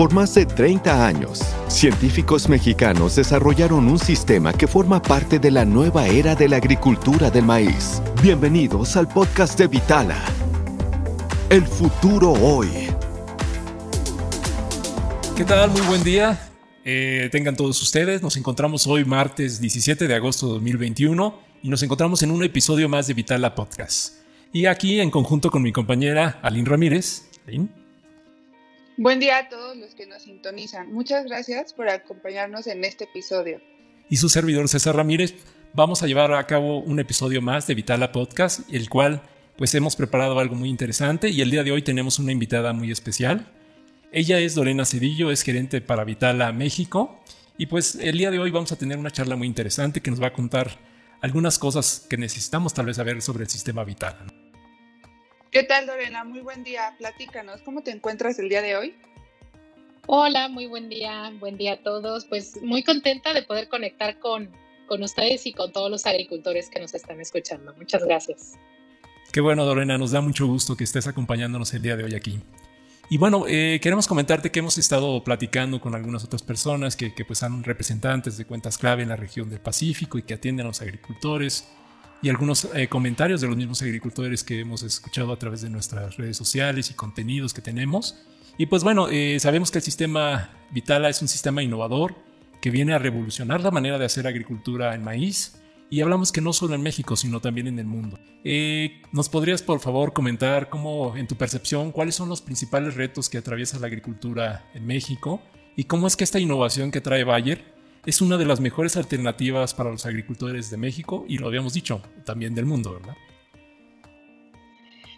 Por más de 30 años, científicos mexicanos desarrollaron un sistema que forma parte de la nueva era de la agricultura del maíz. Bienvenidos al podcast de Vitala. El futuro hoy. ¿Qué tal? Muy buen día. Eh, tengan todos ustedes. Nos encontramos hoy martes 17 de agosto de 2021 y nos encontramos en un episodio más de Vitala Podcast. Y aquí en conjunto con mi compañera Aline Ramírez. Aline. Buen día a todos los que nos sintonizan. Muchas gracias por acompañarnos en este episodio. Y su servidor César Ramírez, vamos a llevar a cabo un episodio más de Vitala Podcast, el cual pues hemos preparado algo muy interesante y el día de hoy tenemos una invitada muy especial. Ella es Lorena Cedillo, es gerente para Vitala México y pues el día de hoy vamos a tener una charla muy interesante que nos va a contar algunas cosas que necesitamos tal vez saber sobre el sistema Vitala. ¿Qué tal, Lorena? Muy buen día. Platícanos, ¿cómo te encuentras el día de hoy? Hola, muy buen día. Buen día a todos. Pues muy contenta de poder conectar con, con ustedes y con todos los agricultores que nos están escuchando. Muchas gracias. Qué bueno, Lorena. Nos da mucho gusto que estés acompañándonos el día de hoy aquí. Y bueno, eh, queremos comentarte que hemos estado platicando con algunas otras personas que, que pues son representantes de cuentas clave en la región del Pacífico y que atienden a los agricultores y algunos eh, comentarios de los mismos agricultores que hemos escuchado a través de nuestras redes sociales y contenidos que tenemos. Y pues bueno, eh, sabemos que el sistema Vitala es un sistema innovador que viene a revolucionar la manera de hacer agricultura en maíz. Y hablamos que no solo en México, sino también en el mundo. Eh, ¿Nos podrías, por favor, comentar cómo, en tu percepción, cuáles son los principales retos que atraviesa la agricultura en México? ¿Y cómo es que esta innovación que trae Bayer es una de las mejores alternativas para los agricultores de México y lo habíamos dicho, también del mundo, ¿verdad?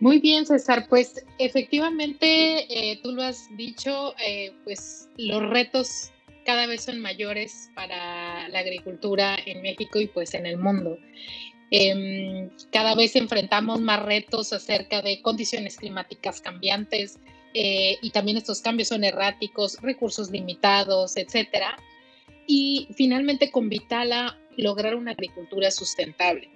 Muy bien, César. Pues efectivamente, eh, tú lo has dicho, eh, pues los retos cada vez son mayores para la agricultura en México y pues en el mundo. Em, cada vez enfrentamos más retos acerca de condiciones climáticas cambiantes eh, y también estos cambios son erráticos, recursos limitados, etcétera y finalmente con Vitala lograr una agricultura sustentable.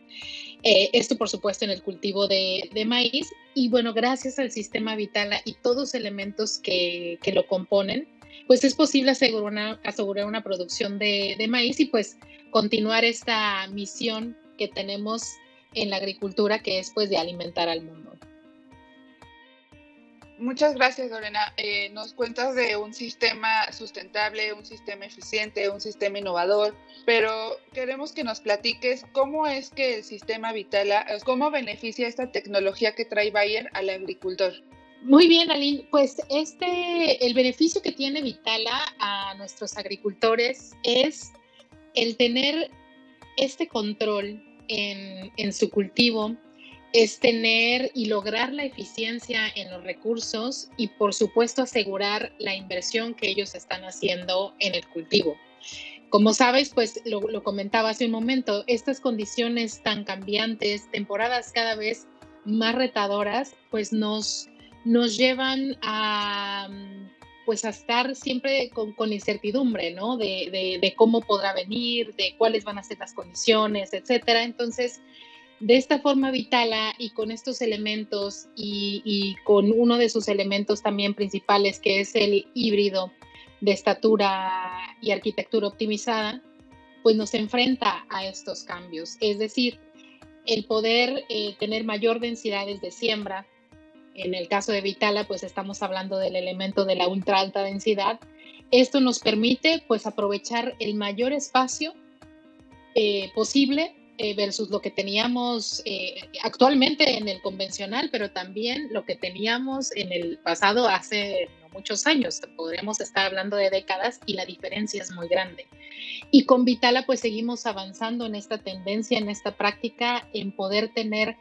Eh, esto, por supuesto, en el cultivo de, maíz. Y bueno, gracias al sistema Vitala y todos los elementos que, lo componen, pues es posible asegurar una, asegurar una producción de, de, maíz y pues continuar esta misión que tenemos en la agricultura, que es pues de alimentar al mundo. Muchas gracias, Lorena. Eh, nos cuentas de un sistema sustentable, un sistema eficiente, un sistema innovador, pero queremos que nos platiques cómo es que el sistema Vitala, cómo beneficia esta tecnología que trae Bayer al agricultor. Muy bien, Aline. Pues este, el beneficio que tiene Vitala a nuestros agricultores es el tener este control en, en su cultivo, es tener y lograr la eficiencia en los recursos y por supuesto asegurar la inversión que ellos están haciendo en el cultivo. Como sabes, pues lo, comentaba hace un momento, estas condiciones tan cambiantes, temporadas cada vez más retadoras, pues nos, nos llevan a pues a estar siempre con, incertidumbre, ¿no? De, cómo podrá venir, de cuáles van a ser las condiciones, etcétera. Entonces, de esta forma Vitala y con estos elementos y, con uno de sus elementos también principales que es el híbrido de estatura y arquitectura optimizada, pues nos enfrenta a estos cambios. Es decir, el poder eh, tener mayor densidades de siembra, en el caso de Vitala, pues estamos hablando del elemento de la ultra alta densidad. Esto nos permite pues aprovechar el mayor espacio eh, posible eh, versus lo que teníamos eh, actualmente en el convencional, pero también lo que teníamos en el pasado hace muchos años. Podríamos estar hablando de décadas y la diferencia es muy grande. Y con Vitala pues seguimos avanzando en esta tendencia, en esta práctica, en poder tener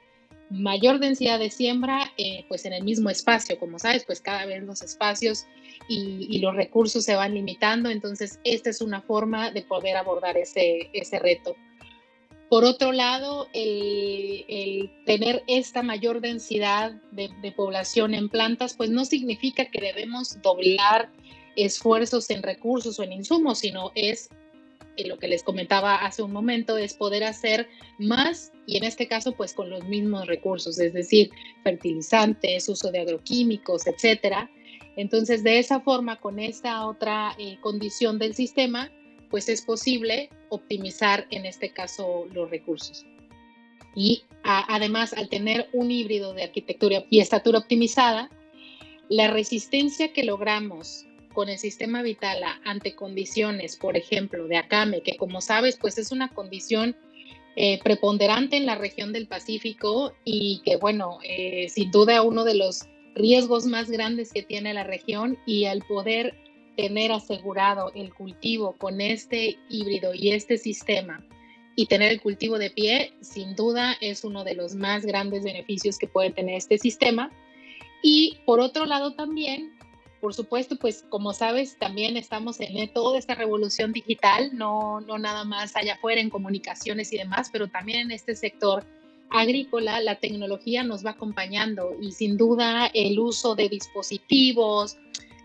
mayor densidad de siembra eh, pues en el mismo espacio. Como sabes, pues cada vez los espacios y, y, los recursos se van limitando, entonces esta es una forma de poder abordar ese, ese reto. Por otro lado, el, tener esta mayor densidad de, población en plantas, pues no significa que debemos doblar esfuerzos en recursos o en insumos, sino es eh, lo que les comentaba hace un momento, es poder hacer más y en este caso pues con los mismos recursos, es decir, fertilizantes, uso de agroquímicos, etcétera. Entonces, de esa forma, con esta otra eh, condición del sistema, pues es posible optimizar en este caso los recursos. Y además, al tener un híbrido de arquitectura y estatura optimizada, la resistencia que logramos con el sistema Vitala ante condiciones, por ejemplo, de Akame, que como sabes, pues es una condición eh, preponderante en la región del Pacífico y que, bueno, eh, sin duda uno de los riesgos más grandes que tiene la región y al poder tener asegurado el cultivo con este híbrido y este sistema y tener el cultivo de pie, sin duda es uno de los más grandes beneficios que puede tener este sistema. Y por otro lado también, por supuesto, pues como sabes, también estamos en toda esta revolución digital, no, no nada más allá afuera en comunicaciones y demás, pero también en este sector agrícola, la tecnología nos va acompañando y sin duda el uso de dispositivos,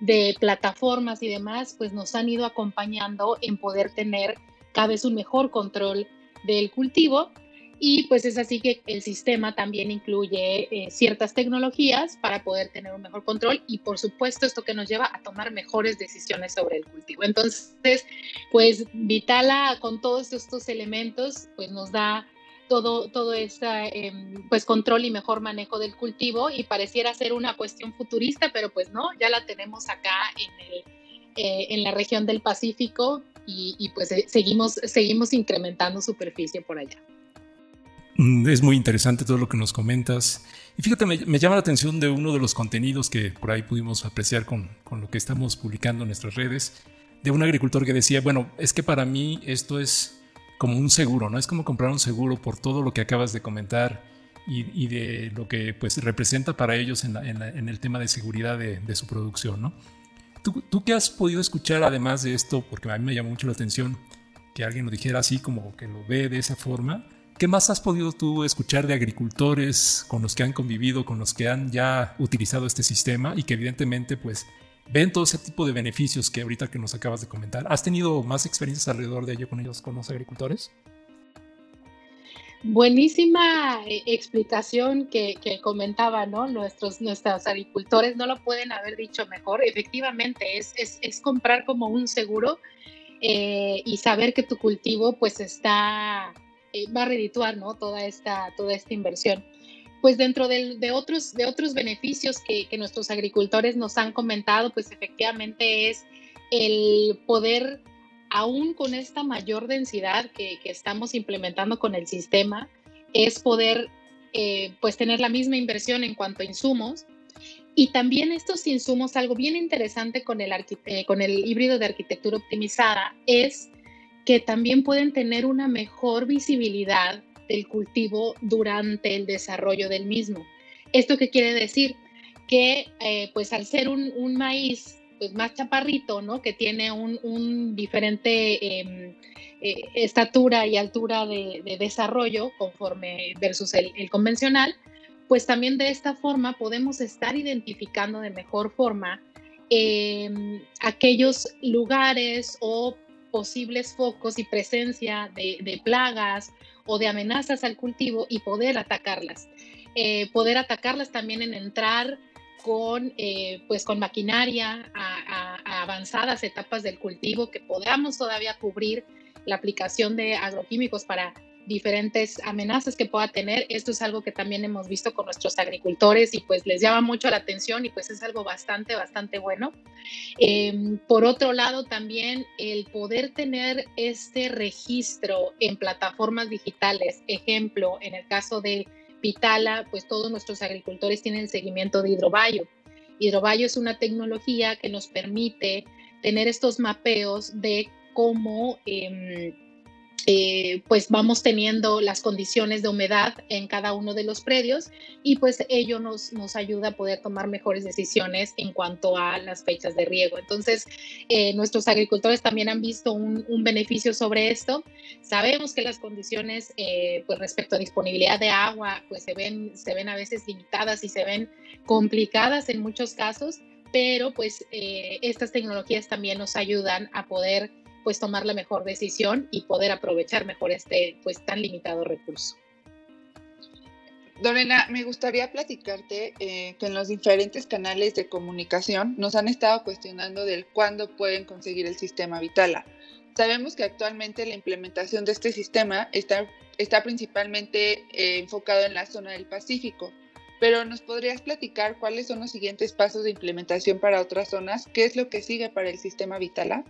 de plataformas y demás, pues nos han ido acompañando en poder tener cada vez un mejor control del cultivo. Y pues es así que el sistema también incluye eh, ciertas tecnologías para poder tener un mejor control y por supuesto esto que nos lleva a tomar mejores decisiones sobre el cultivo. Entonces, pues Vitala con todos estos elementos pues nos da todo, todo este em, pues control y mejor manejo del cultivo y pareciera ser una cuestión futurista, pero pues no, ya la tenemos acá en, el, eh, en la región del Pacífico y, pues eh, seguimos, seguimos incrementando superficie por allá. Mm, es muy interesante todo lo que nos comentas. Y fíjate, me, me, llama la atención de uno de los contenidos que por ahí pudimos apreciar con, con lo que estamos publicando en nuestras redes, de un agricultor que decía, bueno, es que para mí esto es como un seguro, ¿no? Es como comprar un seguro por todo lo que acabas de comentar y, de lo que pues representa para ellos en, el tema de seguridad de, su producción, ¿no? ¿Tú, ¿Tú, qué has podido escuchar además de esto? Porque a mí me llamó mucho la atención que alguien lo dijera así, como que lo ve de esa forma. ¿Qué más has podido tú escuchar de agricultores con los que han convivido, con los que han ya utilizado este sistema y que evidentemente pues ven todo ese tipo de beneficios que ahorita que nos acabas de comentar. ¿Has tenido más experiencias alrededor de ello con ellos, con los agricultores? Buenísima eh, explicación que, comentaba, ¿no? Nuestros, nuestros agricultores no lo pueden haber dicho mejor. Efectivamente, es, es, comprar como un seguro eh, y saber que tu cultivo pues está, eh, va a redituar, ¿no? Toda esta, toda esta inversión pues dentro de, otros, de otros beneficios que, nuestros agricultores nos han comentado, pues efectivamente es el poder, aún con esta mayor densidad que, estamos implementando con el sistema, es poder eh, pues tener la misma inversión en cuanto a insumos. Y también estos insumos, algo bien interesante con el, con el híbrido de arquitectura optimizada, es que también pueden tener una mejor visibilidad del cultivo durante el desarrollo del mismo. ¿Esto qué quiere decir? Que eh, pues al ser un, maíz pues más chaparrito, ¿no? Que tiene un, diferente em, eh, estatura y altura de, desarrollo conforme versus el, convencional, pues también de esta forma podemos estar identificando de mejor forma em, aquellos lugares o posibles focos y presencia de, plagas o de amenazas al cultivo y poder atacarlas. Eh, poder atacarlas también en entrar con, eh, pues con maquinaria a, avanzadas etapas del cultivo que podamos todavía cubrir la aplicación de agroquímicos para diferentes amenazas que pueda tener. Esto es algo que también hemos visto con nuestros agricultores y pues les llama mucho la atención y pues es algo bastante, bastante bueno. Em, por otro lado, también el poder tener este registro en plataformas digitales, ejemplo, en el caso de Vitala, pues todos nuestros agricultores tienen seguimiento de hidrobayo. Hidrobayo es una tecnología que nos permite tener estos mapeos de cómo... Eh, eh, pues vamos teniendo las condiciones de humedad en cada uno de los predios y pues ello nos, nos ayuda a poder tomar mejores decisiones en cuanto a las fechas de riego. Entonces, eh, nuestros agricultores también han visto un, beneficio sobre esto. Sabemos que las condiciones eh, pues respecto a disponibilidad de agua pues se ven, se ven a veces limitadas y se ven complicadas en muchos casos, pero pues estas tecnologías también nos ayudan a poder pues tomar la mejor decisión y poder aprovechar mejor este pues tan limitado recurso. Dorena, me gustaría platicarte eh, que en los diferentes canales de comunicación nos han estado cuestionando del cuándo pueden conseguir el sistema Vitala. Sabemos que actualmente la implementación de este sistema está, está principalmente eh, enfocado en la zona del Pacífico, pero ¿nos podrías platicar cuáles son los siguientes pasos de implementación para otras zonas? ¿Qué es lo que sigue para el sistema Vitala?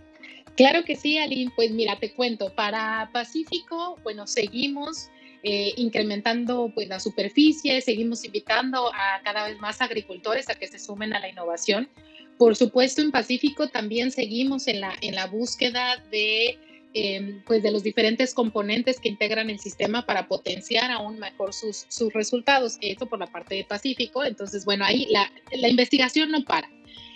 Claro que sí, Aline. Pues mira, te cuento, para Pacífico, bueno, seguimos eh, incrementando pues, la superficie, seguimos invitando a cada vez más agricultores a que se sumen a la innovación. Por supuesto, en Pacífico también seguimos en la, en la búsqueda de, em, pues, de los diferentes componentes que integran el sistema para potenciar aún mejor sus, sus resultados. Esto por la parte de Pacífico. Entonces, bueno, ahí la, la investigación no para.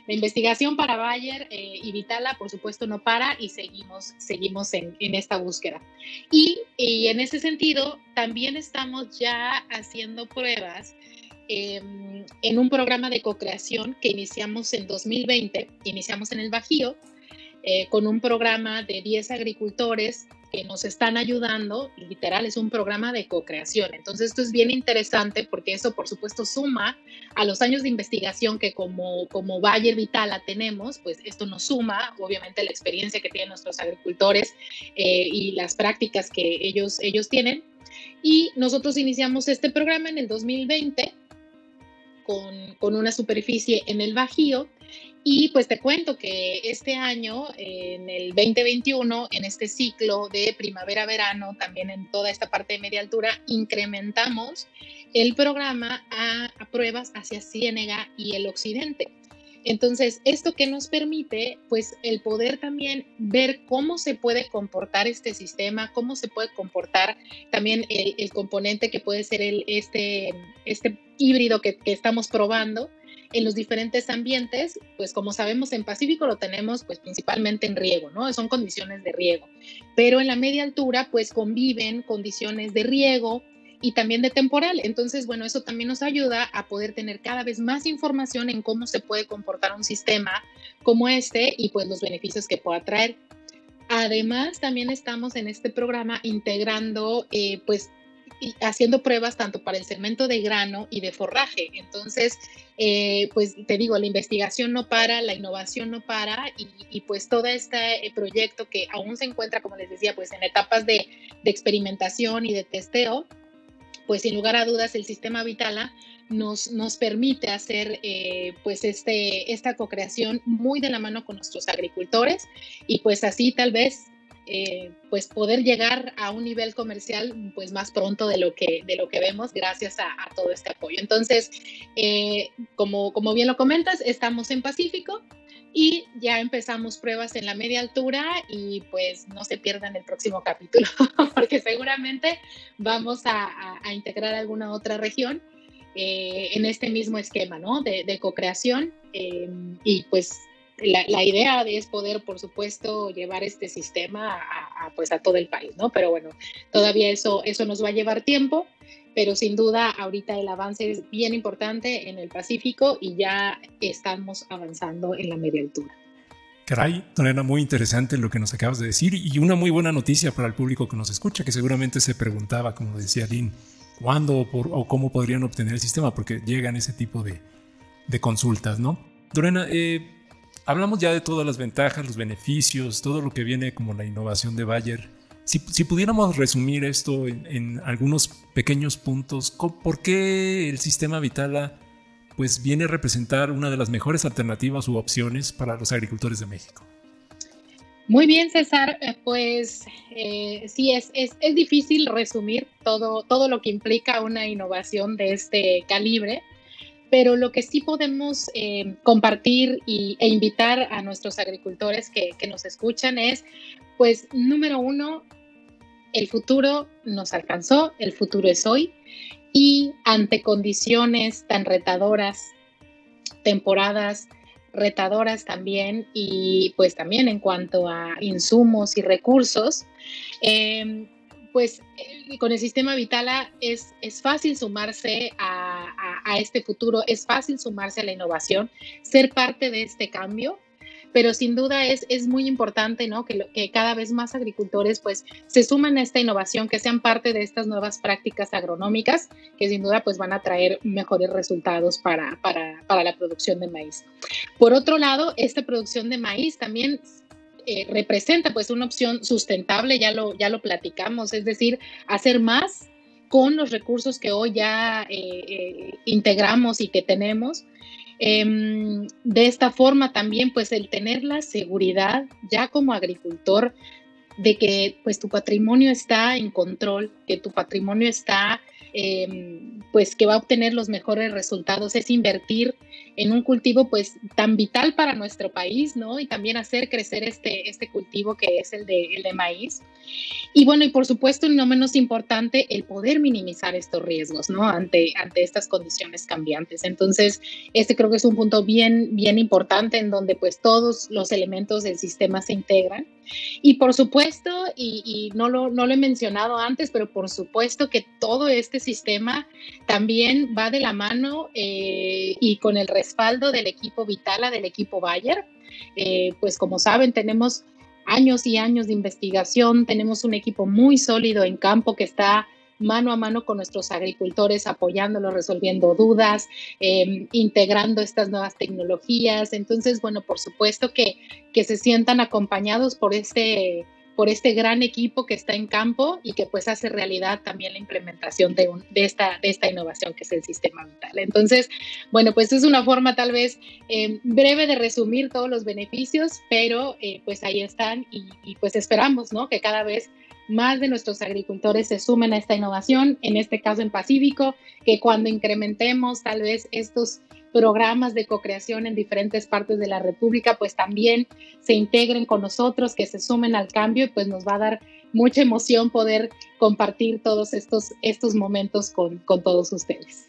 La investigación para Bayer eh, y Vitala, por supuesto, no para y seguimos, seguimos en, esta búsqueda. Y, en ese sentido, también estamos ya haciendo pruebas em, en un programa de co-creación que iniciamos en 2020, iniciamos en el Bajío, eh, con un programa de 10 agricultores que nos están ayudando, literal, es un programa de co-creación. Entonces, esto es bien interesante porque eso, por supuesto, suma a los años de investigación que como, como Bayer Vitala tenemos, pues esto nos suma, obviamente, la experiencia que tienen nuestros agricultores eh, y las prácticas que ellos, ellos tienen. Y nosotros iniciamos este programa en el 2020 con, una superficie en el Bajío y pues te cuento que este año, en el 2021, en este ciclo de primavera-verano, también en toda esta parte de media altura, incrementamos el programa a, pruebas hacia Ciénega y el occidente. Entonces, esto que nos permite, pues, el poder también ver cómo se puede comportar este sistema, cómo se puede comportar también el, componente que puede ser el, este, este híbrido que, que estamos probando en los diferentes ambientes, pues como sabemos en Pacífico lo tenemos pues principalmente en riego, ¿no? Son condiciones de riego. Pero en la media altura pues conviven condiciones de riego y también de temporal. Entonces, bueno, eso también nos ayuda a poder tener cada vez más información en cómo se puede comportar un sistema como este y pues los beneficios que pueda traer. Además, también estamos en este programa integrando eh, pues haciendo pruebas tanto para el segmento de grano y de forraje. Entonces, eh, pues te digo, la investigación no para, la innovación no para y, pues todo este eh, proyecto que aún se encuentra, como les decía, pues en etapas de, experimentación y de testeo, pues sin lugar a dudas el sistema Vitala nos, nos permite hacer eh, pues este, esta co-creación muy de la mano con nuestros agricultores y pues así tal vez eh, pues poder llegar a un nivel comercial pues más pronto de lo que, de lo que vemos gracias a, todo este apoyo. Entonces, eh, como, como bien lo comentas, estamos en Pacífico y ya empezamos pruebas en la media altura y pues no se pierdan el próximo capítulo porque seguramente vamos a, integrar alguna otra región eh, en este mismo esquema ¿no? de, de co-creación y pues la, idea es poder, por supuesto, llevar este sistema a, pues a todo el país, ¿no? Pero bueno, todavía eso, eso nos va a llevar tiempo, pero sin duda ahorita el avance es bien importante en el Pacífico y ya estamos avanzando en la media altura. Caray, Tonena, muy interesante lo que nos acabas de decir y una muy buena noticia para el público que nos escucha, que seguramente se preguntaba, como decía Lynn, cuándo o, cómo podrían obtener el sistema, porque llegan ese tipo de, de consultas, ¿no? Dorena, eh, hablamos ya de todas las ventajas, los beneficios, todo lo que viene como la innovación de Bayer. Si, pudiéramos resumir esto en, algunos pequeños puntos, ¿por qué el sistema Vitala pues, viene a representar una de las mejores alternativas u opciones para los agricultores de México? Muy bien, César. Eh, pues eh, sí, es, es, difícil resumir todo, todo lo que implica una innovación de este calibre pero lo que sí podemos eh, compartir y, e invitar a nuestros agricultores que, que, nos escuchan es, pues, número uno, el futuro nos alcanzó, el futuro es hoy, y ante condiciones tan retadoras, temporadas retadoras también, y pues también en cuanto a insumos y recursos, eh, pues eh, con el sistema Vitala es, es fácil sumarse a, este futuro, es fácil sumarse a la innovación, ser parte de este cambio. Pero sin duda es, es muy importante ¿no? que, que cada vez más agricultores pues se sumen a esta innovación, que sean parte de estas nuevas prácticas agronómicas, que sin duda pues van a traer mejores resultados para, para, para la producción de maíz. Por otro lado, esta producción de maíz también eh, representa pues una opción sustentable, ya lo, ya lo platicamos, es decir, hacer más con los recursos que hoy ya eh, eh, integramos y que tenemos. Em, de esta forma también pues el tener la seguridad ya como agricultor de que pues tu patrimonio está en control, que tu patrimonio está Em, pues que va a obtener los mejores resultados es invertir en un cultivo pues tan vital para nuestro país, ¿no? Y también hacer crecer este, este cultivo que es el de, el de maíz. Y bueno, y por supuesto, no menos importante, el poder minimizar estos riesgos, ¿no? Ante, ante estas condiciones cambiantes. Entonces, este creo que es un punto bien, bien importante en donde pues todos los elementos del sistema se integran. Y por supuesto, y, y no, lo, no lo he mencionado antes, pero por supuesto que todo este sistema también va de la mano eh, y con el respaldo del equipo Vitala, del equipo Bayer. Eh, pues como saben, tenemos años y años de investigación, tenemos un equipo muy sólido en campo que está mano a mano con nuestros agricultores, apoyándolos, resolviendo dudas, em, integrando estas nuevas tecnologías. Entonces, bueno, por supuesto que, que se sientan acompañados por este por este gran equipo que está en campo y que pues hace realidad también la implementación de, esta, de esta innovación que es el sistema vital. Entonces, bueno, pues es una forma tal vez eh, breve de resumir todos los beneficios, pero eh, pues ahí están y, y, pues esperamos, ¿no? Que cada vez más de nuestros agricultores se sumen a esta innovación, en este caso en Pacífico, que cuando incrementemos tal vez estos programas de co-creación en diferentes partes de la República, pues también se integren con nosotros, que se sumen al cambio y pues nos va a dar mucha emoción poder compartir todos estos, estos momentos con, con todos ustedes.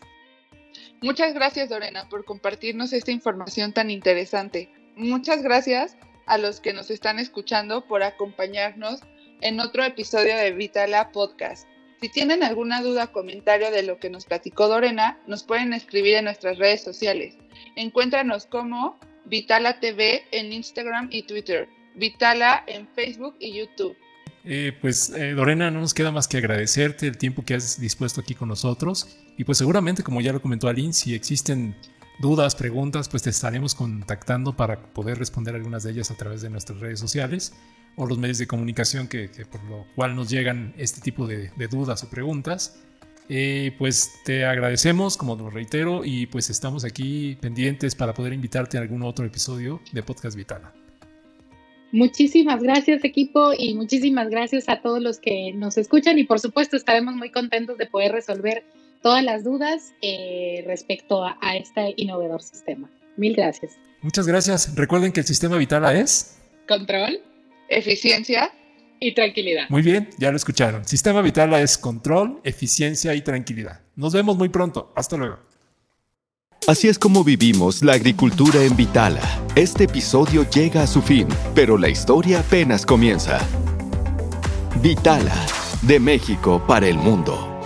Muchas gracias, Lorena, por compartirnos esta información tan interesante. Muchas gracias a los que nos están escuchando por acompañarnos en otro episodio de Vitala Podcast. Si tienen alguna duda o comentario de lo que nos platicó Dorena, nos pueden escribir en nuestras redes sociales. Encuéntranos como Vitala TV en Instagram y Twitter, Vitala en Facebook y YouTube. Eh, pues eh, Lorena, no nos queda más que agradecerte el tiempo que has dispuesto aquí con nosotros y pues seguramente como ya lo comentó Aline, si existen dudas, preguntas, pues te estaremos contactando para poder responder algunas de ellas a través de nuestras redes sociales o los medios de comunicación que, por lo cual nos llegan este tipo de, dudas o preguntas. Eh, pues te agradecemos, como lo reitero, y pues estamos aquí pendientes para poder invitarte a algún otro episodio de Podcast Vitala. Muchísimas gracias equipo y muchísimas gracias a todos los que nos escuchan y por supuesto estaremos muy contentos de poder resolver todas las dudas eh, respecto a, a, este innovador sistema. Mil gracias. Muchas gracias. Recuerden que el sistema Vitala es... Control eficiencia y tranquilidad. Muy bien, ya lo escucharon. Sistema vital es control, eficiencia y tranquilidad. Nos vemos muy pronto. Hasta luego. Así es como vivimos la agricultura en Vitala. Este episodio llega a su fin, pero la historia apenas comienza. Vitala, de México para el mundo.